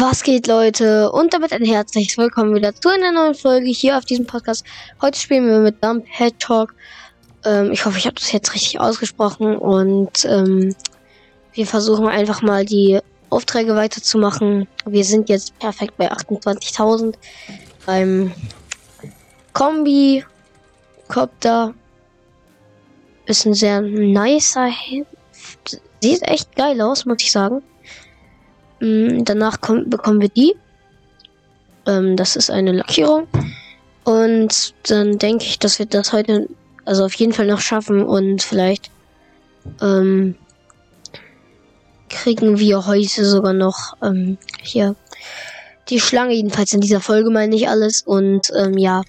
Was geht, Leute? Und damit ein herzliches Willkommen wieder zu einer neuen Folge hier auf diesem Podcast. Heute spielen wir mit Dump Talk. Ähm, ich hoffe, ich habe das jetzt richtig ausgesprochen und ähm, wir versuchen einfach mal die Aufträge weiterzumachen. Wir sind jetzt perfekt bei 28.000 beim Kombi Copter. Ist ein sehr nicer. Sieht echt geil aus, muss ich sagen. Mm, danach kommt, bekommen wir die. Ähm, das ist eine Lackierung. Und dann denke ich, dass wir das heute, also auf jeden Fall noch schaffen und vielleicht ähm, kriegen wir heute sogar noch ähm, hier die Schlange, jedenfalls in dieser Folge meine ich alles. Und ähm, ja,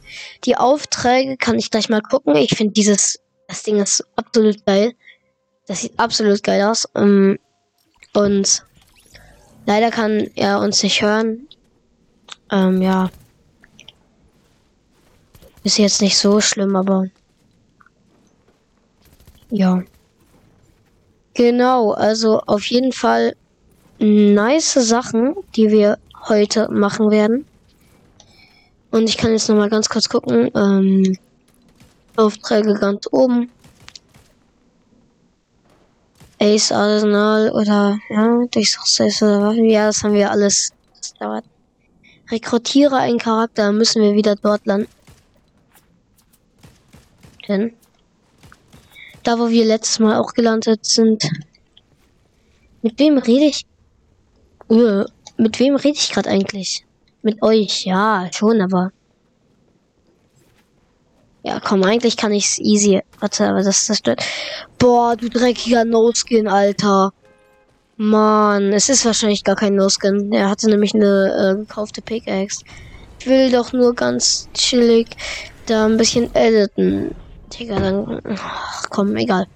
die Aufträge kann ich gleich mal gucken. Ich finde dieses, das Ding ist absolut geil. Das sieht absolut geil aus. Ähm, und Leider kann er uns nicht hören. Ähm, ja. Ist jetzt nicht so schlimm, aber. Ja. Genau, also auf jeden Fall nice Sachen, die wir heute machen werden. Und ich kann jetzt nochmal ganz kurz gucken. Ähm, Aufträge ganz oben. Ace Arsenal oder ja, durch Success oder Waffen. Ja, das haben wir alles. Das dauert. Rekrutiere einen Charakter, müssen wir wieder dort landen. Denn da, wo wir letztes Mal auch gelandet sind. Mit wem rede ich? Uh, mit wem rede ich gerade eigentlich? Mit euch, ja, schon, aber. Ja, komm, eigentlich kann ich's easy. Warte, aber das zerstört. Boah, du dreckiger No-Skin, Alter. Mann, es ist wahrscheinlich gar kein No-Skin. Er hatte nämlich eine äh, gekaufte Pickaxe. Ich will doch nur ganz chillig da ein bisschen editen. Digga, dann. Ach, komm, egal.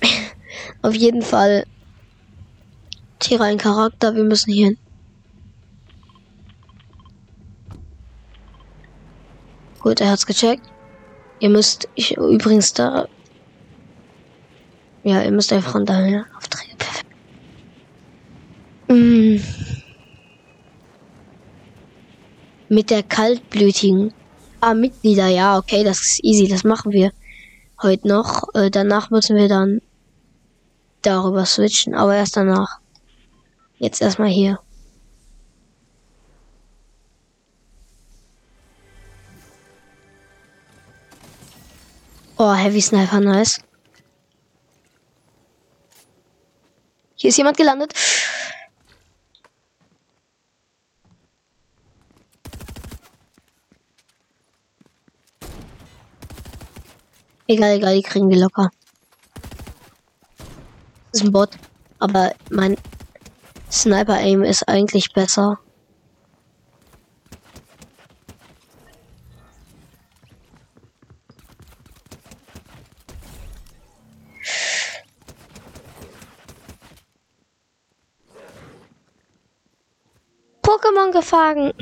Auf jeden Fall. Tiere ein Charakter, wir müssen hier hin. Gut, er hat's gecheckt. Ihr müsst, ich übrigens da. Ja, ihr müsst einfach von daher Aufträge. Perfekt. Mm. Mit der kaltblütigen. Ah, Mitglieder, ja, okay, das ist easy, das machen wir heute noch. Äh, danach müssen wir dann darüber switchen, aber erst danach. Jetzt erstmal hier. Oh, Heavy Sniper, nice. Hier ist jemand gelandet. Egal, egal, die kriegen wir locker. Das ist ein Bot. Aber mein Sniper-Aim ist eigentlich besser. Pokémon gefangen.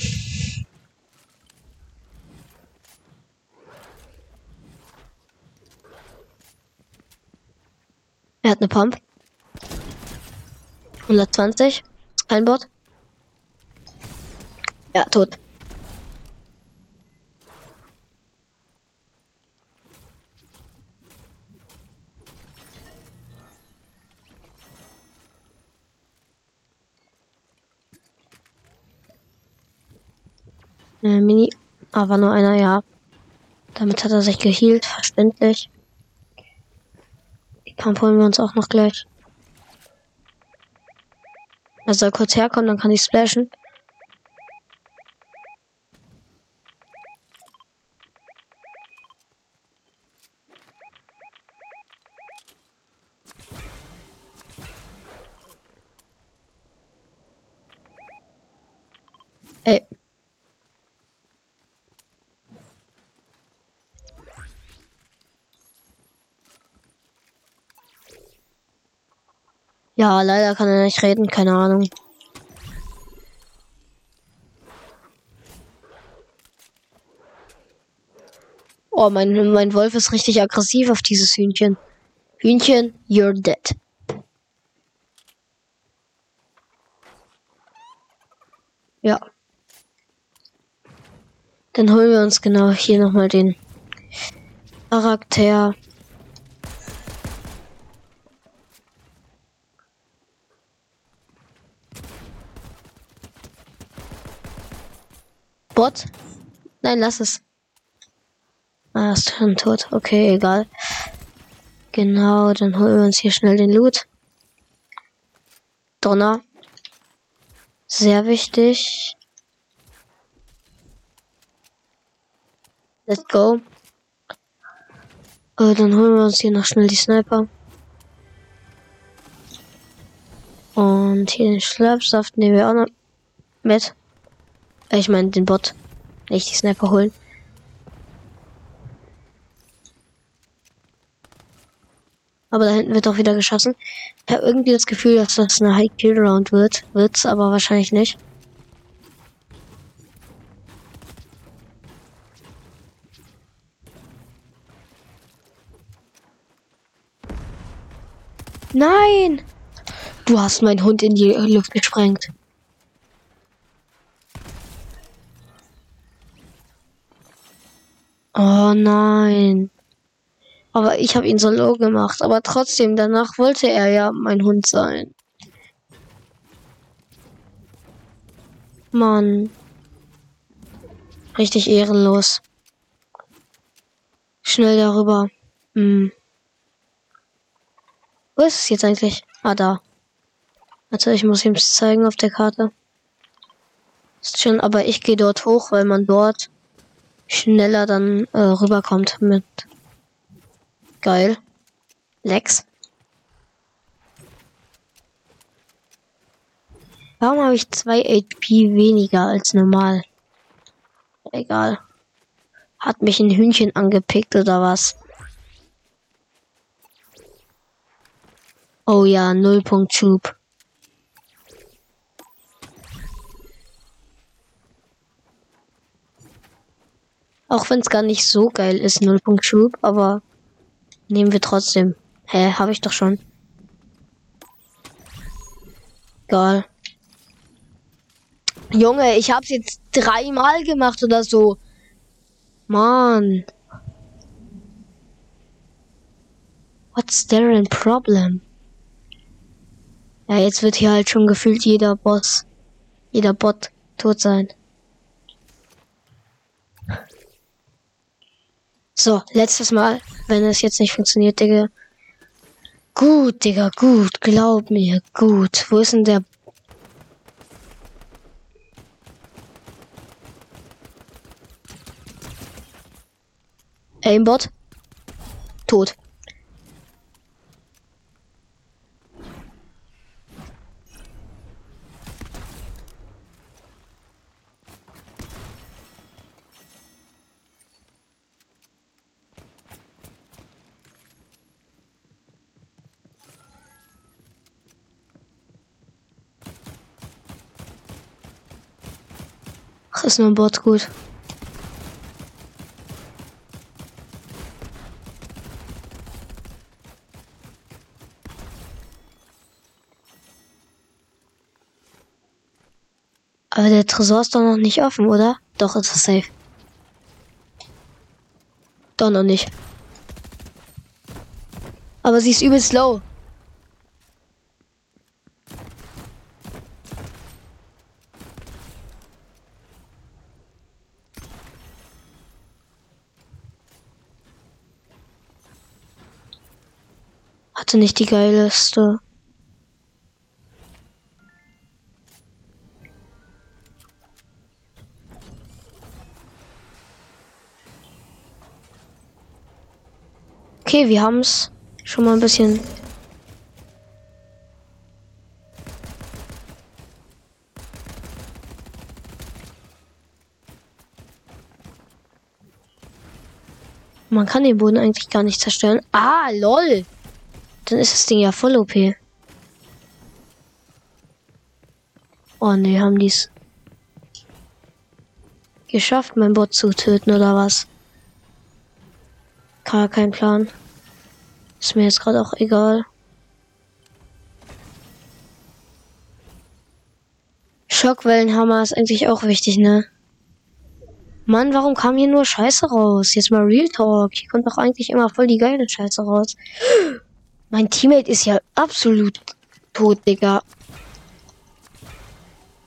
Er hat eine Pump. 120. Ein Bot. Ja, tot. Äh, Mini. Aber nur einer, ja. Damit hat er sich gehealt, verständlich. Die Pump holen wir uns auch noch gleich. Er soll kurz herkommen, dann kann ich splashen. Ey. Ja, leider kann er nicht reden, keine Ahnung. Oh, mein, mein Wolf ist richtig aggressiv auf dieses Hühnchen. Hühnchen, you're dead. Ja. Dann holen wir uns genau hier nochmal den Charakter. Bot? Nein, lass es. Ah, ist schon tot. Okay, egal. Genau, dann holen wir uns hier schnell den Loot. Donner. Sehr wichtig. Let's go. Äh, dann holen wir uns hier noch schnell die Sniper. Und hier den Schlafsaft nehmen wir auch noch mit. Ich meine den Bot. Nicht die Sniper holen. Aber da hinten wird auch wieder geschossen. Ich habe irgendwie das Gefühl, dass das eine High Kill Round wird. Wird's aber wahrscheinlich nicht. Nein! Du hast meinen Hund in die Luft gesprengt. Oh nein. Aber ich habe ihn so low gemacht. Aber trotzdem, danach wollte er ja mein Hund sein. Mann. Richtig ehrenlos. Schnell darüber. Hm. Wo ist es jetzt eigentlich? Ah, da. Also ich muss ihm zeigen auf der Karte. Ist schon, aber ich gehe dort hoch, weil man dort schneller dann äh, rüberkommt mit. Geil. Lex. Warum habe ich zwei HP weniger als normal? Egal. Hat mich ein Hühnchen angepickt oder was? Oh ja, Nullpunkt Schub. Auch wenn es gar nicht so geil ist, Nullpunkt Schub, aber nehmen wir trotzdem. Hä, habe ich doch schon. Egal. Junge, ich hab's jetzt dreimal gemacht oder so. Mann. What's there in problem? Ja, jetzt wird hier halt schon gefühlt jeder Boss, jeder Bot tot sein. So, letztes Mal, wenn es jetzt nicht funktioniert, Digga. Gut, Digga, gut, glaub mir, gut. Wo ist denn der Aimbot? Tot. Ist nur ein Bot gut. Aber der Tresor ist doch noch nicht offen, oder? Doch, ist es safe. Doch noch nicht. Aber sie ist übelst low. Hatte nicht die geilste. Okay, wir haben es schon mal ein bisschen. Man kann den Boden eigentlich gar nicht zerstören. Ah, lol. Dann ist das Ding ja voll OP. Oh ne, haben die's geschafft, mein Bot zu töten oder was? Gar kein Plan. Ist mir jetzt gerade auch egal. Schockwellenhammer ist eigentlich auch wichtig, ne? Mann, warum kam hier nur Scheiße raus? Jetzt mal Real Talk. Hier kommt doch eigentlich immer voll die geile Scheiße raus. Mein Teammate ist ja absolut tot, Digga.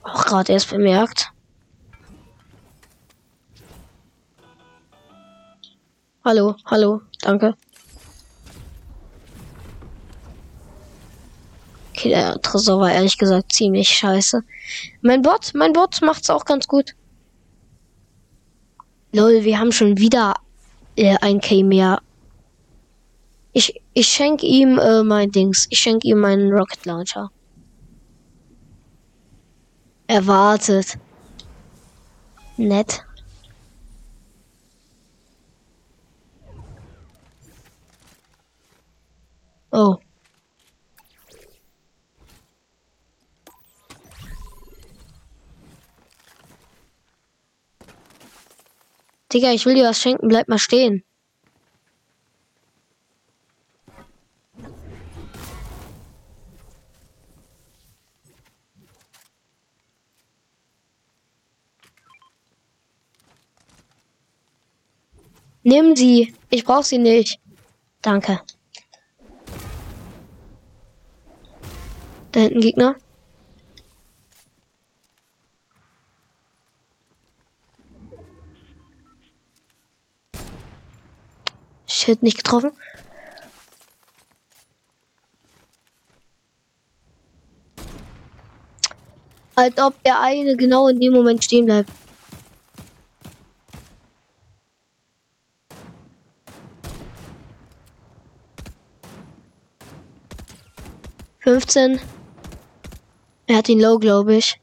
Auch gerade erst bemerkt. Hallo, hallo, danke. Okay, der Tresor war ehrlich gesagt ziemlich scheiße. Mein Bot, mein Bot macht's auch ganz gut. Lol, wir haben schon wieder äh, ein K mehr. Ich, ich schenke ihm äh, mein Dings. Ich schenke ihm meinen Rocket Launcher. Erwartet. Nett. Oh. Digga, ich will dir was schenken, bleib mal stehen. Nimm sie. Ich brauch sie nicht. Danke. Da hinten Gegner. Shit, nicht getroffen. Als ob der eine genau in dem Moment stehen bleibt. Fünfzehn. Er hat ihn low, glaube ich.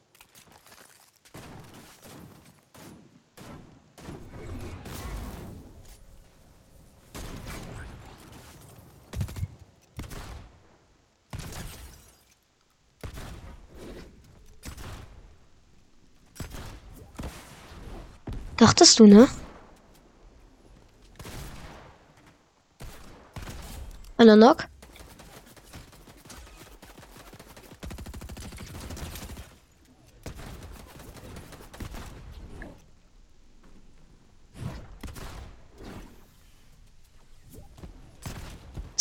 Dachtest du, ne? Einer Knock?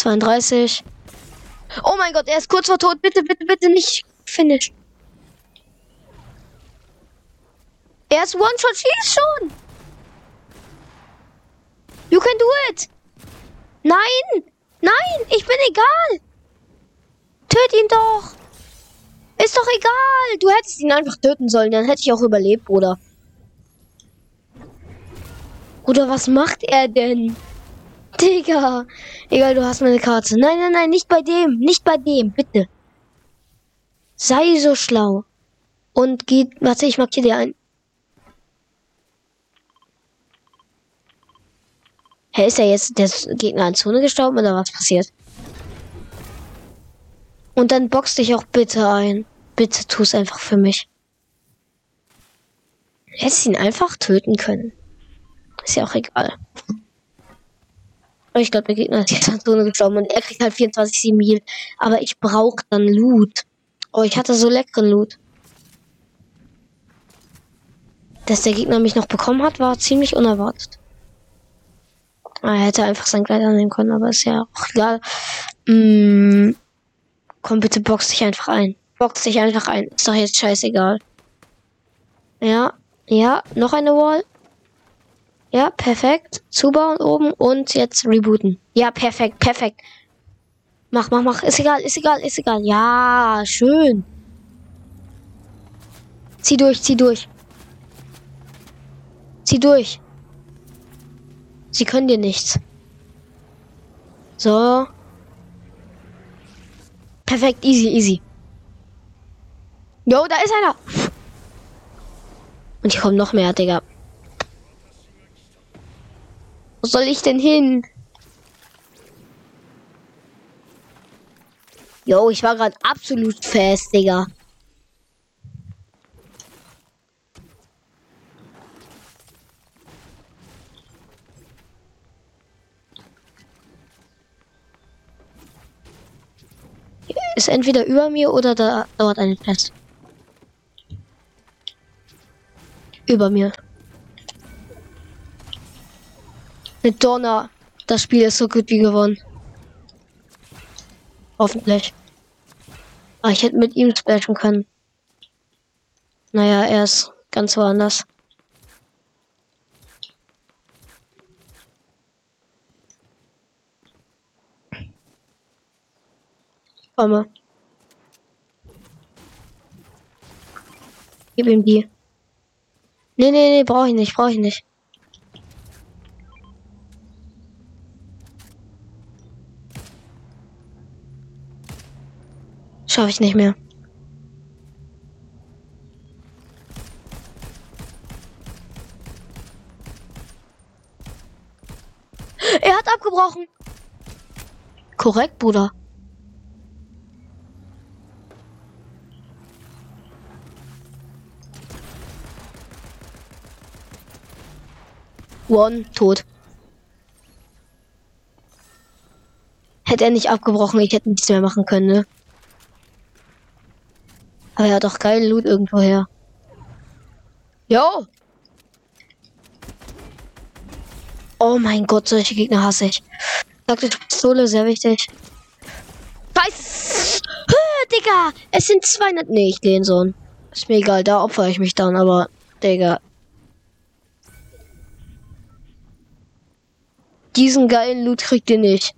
Zweiunddreißig. Oh mein Gott, er ist kurz vor tot. Bitte, bitte, bitte nicht finish. Er ist One-Shot, schieß schon! You can do it! Nein! Nein! Ich bin egal! Töt ihn doch! Ist doch egal! Du hättest ihn einfach töten sollen, dann hätte ich auch überlebt, Bruder. Bruder, was macht er denn? Digga! Egal, du hast meine Karte. Nein, nein, nein, nicht bei dem! Nicht bei dem, bitte! Sei so schlau. Und geht. Warte, ich markiere dir ein. Hä, ist er jetzt der Gegner in Zone gestorben oder was passiert? Und dann box dich auch bitte ein. Bitte tu es einfach für mich. Hättest ihn einfach töten können. Ist ja auch egal. Ich glaube, der Gegner ist jetzt in Zone gestorben und er kriegt halt 24 Mil. Aber ich brauche dann Loot. Oh, ich hatte so leckeren Loot. Dass der Gegner mich noch bekommen hat, war ziemlich unerwartet. Er hätte einfach sein Kleid annehmen können, aber ist ja auch egal. Mm, komm bitte, box dich einfach ein. Box dich einfach ein. Ist doch jetzt scheißegal. Ja, ja, noch eine Wall. Ja, perfekt. Zubauen oben und jetzt rebooten. Ja, perfekt, perfekt. Mach, mach, mach. Ist egal, ist egal, ist egal. Ja, schön. Zieh durch, zieh durch. Zieh durch. Sie können dir nichts. So. Perfekt, easy, easy. Jo, da ist einer. Und hier kommt noch mehr, Digga. Wo soll ich denn hin? Jo, ich war gerade absolut fest, Digga. ist entweder über mir oder da dauert eine fest. Über mir. Mit Donner. Das Spiel ist so gut wie gewonnen. Hoffentlich. Ah, ich hätte mit ihm splashen können. Naja, er ist ganz woanders. Komme. Gib ihm die. Nee, nee, nee, brauche ich nicht, brauche ich nicht. Schaffe ich nicht mehr. Er hat abgebrochen. Korrekt, Bruder. One, tot. Hätte er nicht abgebrochen, ich hätte nichts mehr machen können, ne? Aber er hat doch geil Loot irgendwo her. Jo! Oh mein Gott, solche Gegner hasse ich. Sagte Pistole, sehr wichtig. Scheiße! Digga! Es sind 200. Nee, ich lehne so. Ist mir egal, da opfer ich mich dann, aber, Digga, Diesen geilen Loot kriegt ihr nicht.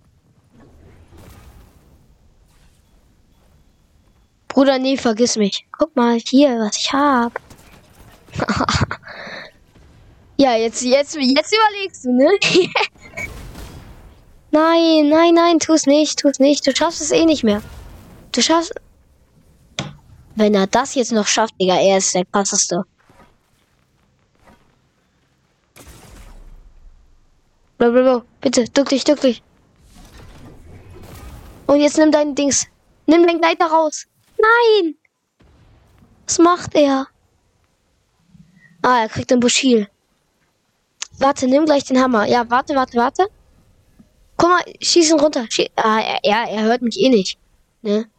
Bruder, nee, vergiss mich. Guck mal hier, was ich hab. ja, jetzt, jetzt, jetzt überlegst du, ne? nein, nein, nein, tu's nicht, tu's nicht. Du schaffst es eh nicht mehr. Du schaffst. Wenn er das jetzt noch schafft, Digga, er ist der krasseste. Blablabla. Bitte, duck dich, duck dich. Und jetzt nimm dein Dings. Nimm dein Gleiter raus. Nein! Was macht er? Ah, er kriegt ein Buschil. Warte, nimm gleich den Hammer. Ja, warte, warte, warte. Guck mal, schieß ihn runter. Schie ah, ja, er hört mich eh nicht. Ne?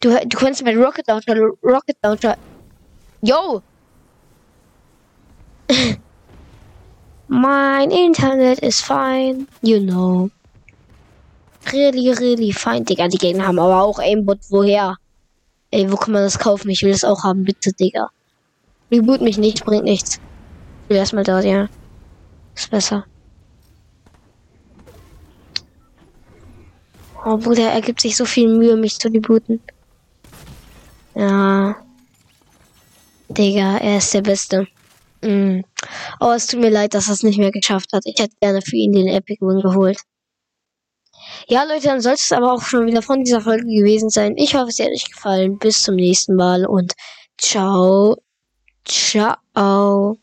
Du, du kannst mit Rocket Launcher, Rocket Launcher. Yo! Mein Internet ist fine, you know. Really, really fine, Digga. Die Gegner haben aber auch Aimbot. Woher? Ey, wo kann man das kaufen? Ich will das auch haben, bitte, Digga. Reboot mich nicht, bringt nichts. Ich will erstmal da, ja. Ist besser. Oh, Bruder, er gibt sich so viel Mühe, mich zu rebooten. Ja. Digga, er ist der Beste. Mm. Oh, es tut mir leid, dass er es nicht mehr geschafft hat. Ich hätte gerne für ihn den Epic Win geholt. Ja, Leute, dann sollte es aber auch schon wieder von dieser Folge gewesen sein. Ich hoffe, es hat euch gefallen. Bis zum nächsten Mal und ciao. Ciao.